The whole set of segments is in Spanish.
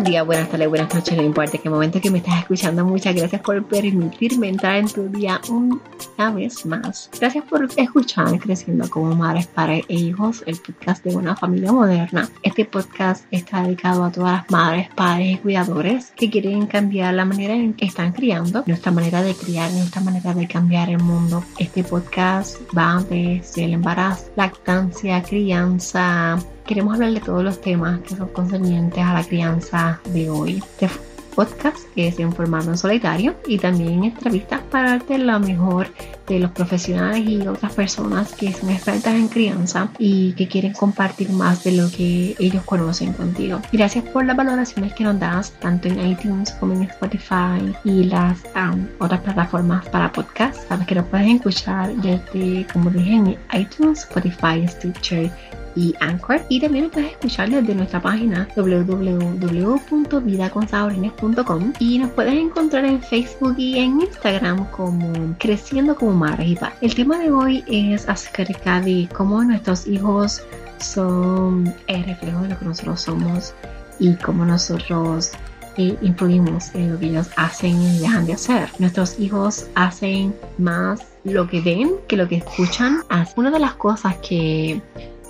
buenos días, buenas tardes, buenas noches, no importa qué momento que me estás escuchando. Muchas gracias por permitirme entrar en tu día una vez más. Gracias por escuchar Creciendo como Madres, Padres e Hijos, el podcast de una familia moderna. Este podcast está dedicado a todas las madres, padres y cuidadores que quieren cambiar la manera en que están criando, nuestra manera de criar, nuestra manera de cambiar el mundo. Este podcast va desde el embarazo, lactancia, crianza, queremos hablar de todos los temas que son concernientes a la crianza de hoy. Este podcast es en formato en solitario y también entrevistas para darte lo mejor de los profesionales y otras personas que son expertas en crianza y que quieren compartir más de lo que ellos conocen contigo. Gracias por las valoraciones que nos das tanto en iTunes como en Spotify y las um, otras plataformas para podcast. Sabes que nos puedes escuchar desde, como dije, en iTunes, Spotify, Stitcher y Anchor. Y también lo puedes escuchar desde nuestra página www.vidaconsaborines.com y nos puedes encontrar en Facebook y en Instagram como Creciendo como Madres y Padres. El tema de hoy es acerca de cómo nuestros hijos son el reflejo de lo que nosotros somos y cómo nosotros eh, influimos en lo que ellos hacen y dejan de hacer. Nuestros hijos hacen más lo que ven que lo que escuchan. Una de las cosas que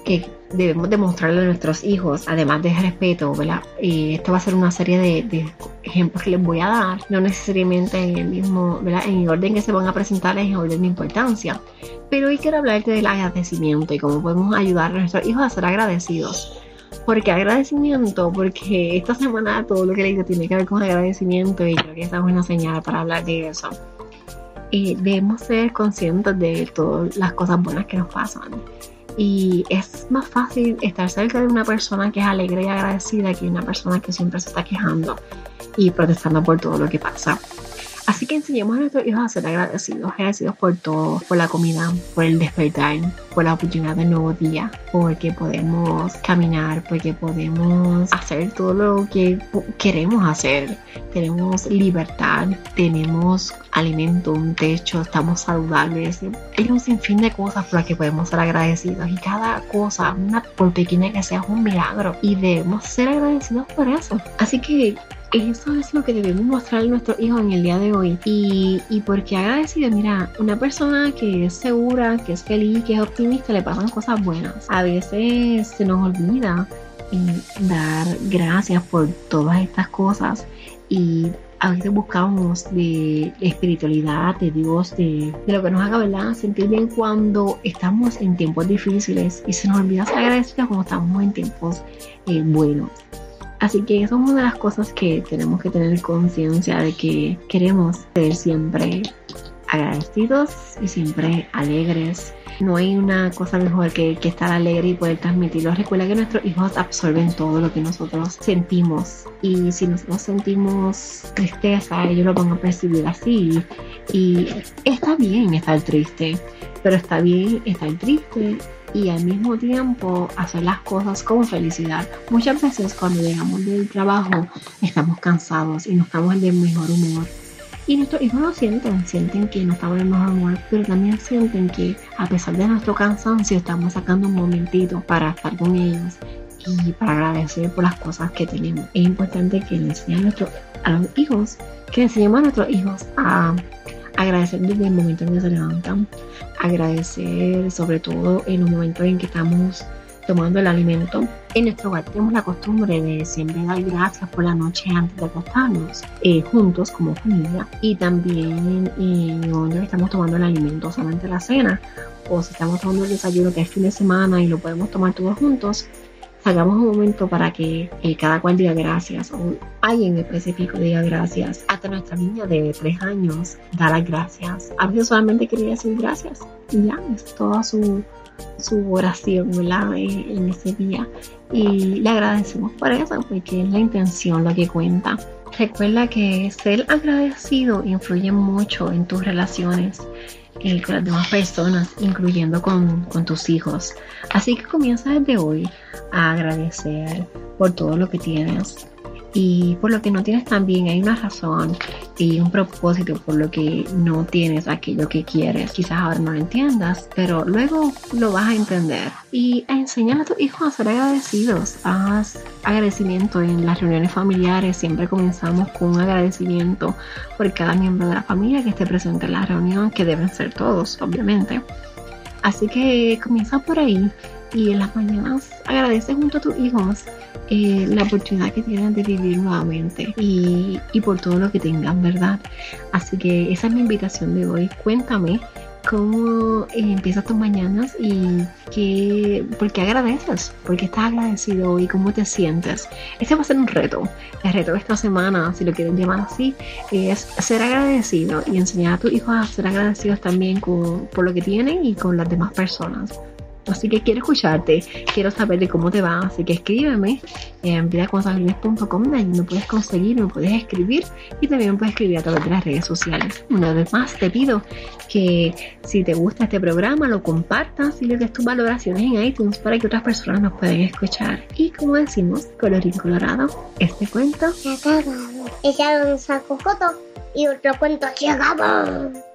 que debemos demostrarle a nuestros hijos, además de respeto, ¿verdad? Y esto va a ser una serie de, ejemplos que les voy a dar, no necesariamente en el mismo, ¿verdad? En el orden que se van a presentar, en orden de importancia. Pero hoy quiero hablarte del agradecimiento y cómo podemos ayudar a nuestros hijos a ser agradecidos. ¿Por qué agradecimiento? Porque esta semana todo lo que le digo tiene que ver con agradecimiento y creo que esa es una señal para hablar de eso. Y debemos ser conscientes de todas las cosas buenas que nos pasan y es más fácil estar cerca de una persona que es alegre y agradecida que una persona que siempre se está quejando y protestando por todo lo que pasa. Así que enseñemos a nuestros hijos a ser agradecidos, agradecidos por todo, por la comida, por el despertar, por la oportunidad del nuevo día, porque podemos caminar, porque podemos hacer todo lo que queremos hacer. Tenemos libertad, tenemos alimento, un techo, estamos saludables. Hay un sinfín de cosas por las que podemos ser agradecidos y cada cosa, una, por pequeña que sea, es un milagro y debemos ser agradecidos por eso. Así que eso es lo que debemos mostrar a nuestros hijos en el día de hoy. Y, y porque agradecido, mira, una persona que es segura, que es feliz, que es optimista, le pasan cosas buenas. A veces se nos olvida dar gracias por todas estas cosas y a veces buscamos de espiritualidad, de Dios, de, lo que nos haga ¿verdad? sentir bien cuando estamos en tiempos difíciles y se nos olvida ser agradecidos cuando estamos en tiempos eh, buenos. Así que eso es una de las cosas que tenemos que tener conciencia de que queremos ser siempre agradecidos y siempre alegres. No hay una cosa mejor que, estar alegre y poder transmitirlo. Recuerda que nuestros hijos absorben todo lo que nosotros sentimos. Y si nosotros sentimos tristeza, ellos lo van a percibir así. Y está bien estar triste, pero está bien estar triste y al mismo tiempo hacer las cosas con felicidad. Muchas veces cuando llegamos del trabajo estamos cansados y no estamos en el mejor humor. Y nuestros hijos lo sienten, sienten que no estamos en el mejor humor, pero también sienten que a pesar de nuestro cansancio estamos sacando un momentito para estar con ellos y para agradecer por las cosas que tenemos. Es importante que le enseñemos a, los hijos, que enseñemos a nuestros hijos a agradecer desde el momento en que se levantan, agradecer sobre todo en los momentos en que estamos tomando el alimento. En nuestro hogar tenemos la costumbre de siempre dar gracias por la noche antes de acostarnos, eh, juntos como familia, y también en donde estamos tomando el alimento, solamente la cena, o si estamos tomando el desayuno que es fin de semana y lo podemos tomar todos juntos, Hagamos un momento para que eh, cada cual diga gracias o alguien específico diga gracias. Hasta nuestra niña de tres años da las gracias. A veces solamente quería decir gracias y ya, es toda su, su oración ¿verdad? en ese día. Y le agradecemos por eso, porque es la intención lo que cuenta. Recuerda que ser agradecido influye mucho en tus relaciones eh, con las demás personas, incluyendo con, con tus hijos. Así que comienza desde hoy a agradecer por todo lo que tienes y por lo que no tienes también hay una razón y un propósito por lo que no tienes aquello que quieres. Quizás ahora no lo entiendas, pero luego lo vas a entender y enseñar a tus hijos a ser agradecidos. Haz agradecimiento en las reuniones familiares. Siempre comenzamos con un agradecimiento por cada miembro de la familia que esté presente en la reunión, que deben ser todos, obviamente. Así que comienza por ahí y en las mañanas agradece junto a tus hijos eh, la oportunidad que tienen de vivir nuevamente y, y por todo lo que tengan, ¿verdad? Así que esa es mi invitación de hoy. Cuéntame cómo eh, empiezas tus mañanas y qué, por qué agradeces, por qué estás agradecido y cómo te sientes. Este va a ser un reto. El reto de esta semana, si lo quieren llamar así, es ser agradecido y enseñar a tus hijos a ser agradecidos también por lo que tienen y con las demás personas. Así que quiero escucharte, quiero saber de cómo te va, así que escríbeme en vidaconsagrines.com, ahí me puedes conseguir, me puedes escribir y también me puedes escribir a través de las redes sociales. Una vez más te pido que si te gusta este programa lo compartas y le des tus valoraciones en iTunes para que otras personas nos puedan escuchar. Y como decimos, colorín colorado, este cuento... Acabado. Echaron un saco foto y otro cuento llegamos.